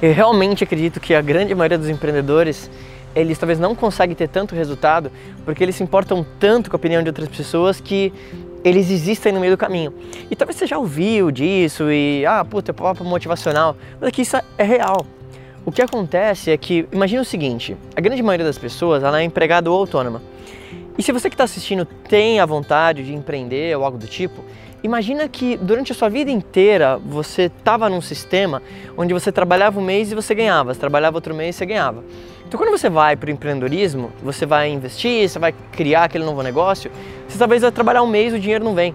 Eu realmente acredito que a grande maioria dos empreendedores eles talvez não conseguem ter tanto resultado porque eles se importam tanto com a opinião de outras pessoas que eles existem no meio do caminho. E talvez você já ouviu disso e, ah, puta, é papo motivacional, mas aqui isso é real. O que acontece é que, imagina o seguinte, a grande maioria das pessoas ela é empregada ou autônoma. E se você que está assistindo tem a vontade de empreender ou algo do tipo, imagina que durante a sua vida inteira você estava num sistema onde você trabalhava um mês e você ganhava, você trabalhava outro mês e você ganhava. Então quando você vai para o empreendedorismo, você vai investir, você vai criar aquele novo negócio, você talvez vai trabalhar um mês e o dinheiro não vem.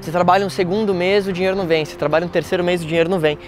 Você trabalha um segundo mês, o dinheiro não vem. Você trabalha um terceiro mês, o dinheiro não vem.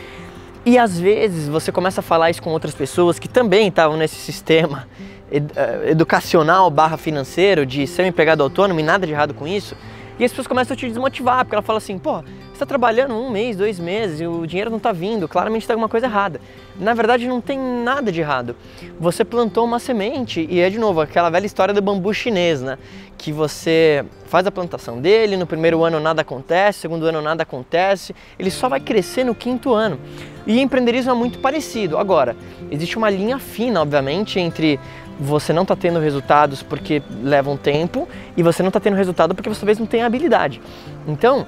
E às vezes você começa a falar isso com outras pessoas que também estavam nesse sistema eh, educacional barra financeiro de ser um empregado autônomo e nada de errado com isso. E as pessoas começam a te desmotivar, porque ela fala assim, pô, você está trabalhando um mês, dois meses e o dinheiro não está vindo, claramente tem alguma coisa errada. Na verdade não tem nada de errado. Você plantou uma semente e é de novo aquela velha história do bambu chinês, né? Que você faz a plantação dele, no primeiro ano nada acontece, segundo ano nada acontece, ele só vai crescer no quinto ano. E empreendedorismo é muito parecido. Agora, existe uma linha fina, obviamente, entre você não está tendo resultados porque leva um tempo e você não está tendo resultado porque você talvez não tenha habilidade. Então,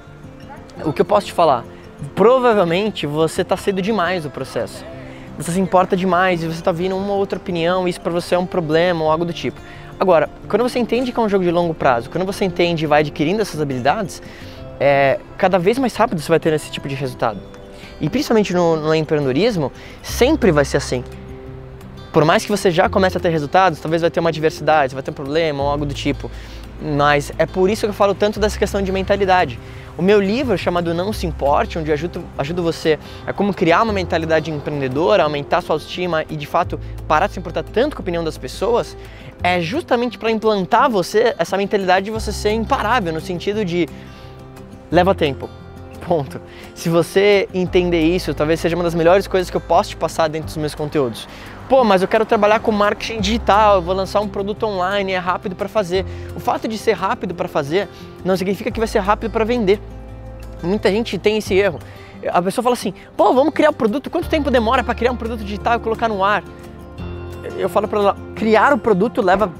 o que eu posso te falar? Provavelmente você está cedo demais no processo. Você se importa demais e você está vindo uma outra opinião, e isso para você é um problema ou algo do tipo. Agora, quando você entende que é um jogo de longo prazo, quando você entende e vai adquirindo essas habilidades, é, cada vez mais rápido você vai ter esse tipo de resultado. E principalmente no, no empreendedorismo, sempre vai ser assim por mais que você já comece a ter resultados, talvez vai ter uma adversidade, vai ter um problema ou algo do tipo. Mas é por isso que eu falo tanto dessa questão de mentalidade. O meu livro chamado Não Se Importe, onde eu ajudo, ajudo você a como criar uma mentalidade empreendedora, aumentar sua autoestima e de fato parar de se importar tanto com a opinião das pessoas, é justamente para implantar você essa mentalidade de você ser imparável, no sentido de leva tempo. Ponto. Se você entender isso, talvez seja uma das melhores coisas que eu posso te passar dentro dos meus conteúdos. Pô, mas eu quero trabalhar com marketing digital, eu vou lançar um produto online, é rápido para fazer. O fato de ser rápido para fazer não significa que vai ser rápido para vender. Muita gente tem esse erro. A pessoa fala assim: pô, vamos criar o um produto, quanto tempo demora para criar um produto digital e colocar no ar? Eu falo para ela: criar o produto leva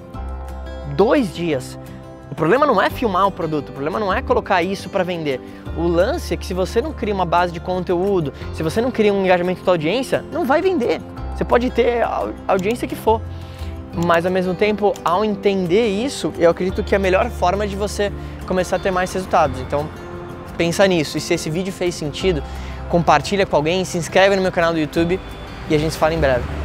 dois dias. O problema não é filmar o produto, o problema não é colocar isso para vender. O lance é que se você não cria uma base de conteúdo, se você não cria um engajamento da audiência, não vai vender. Você pode ter a audiência que for, mas ao mesmo tempo, ao entender isso, eu acredito que é a melhor forma de você começar a ter mais resultados. Então, pensa nisso. E se esse vídeo fez sentido, compartilha com alguém, se inscreve no meu canal do YouTube e a gente se fala em breve.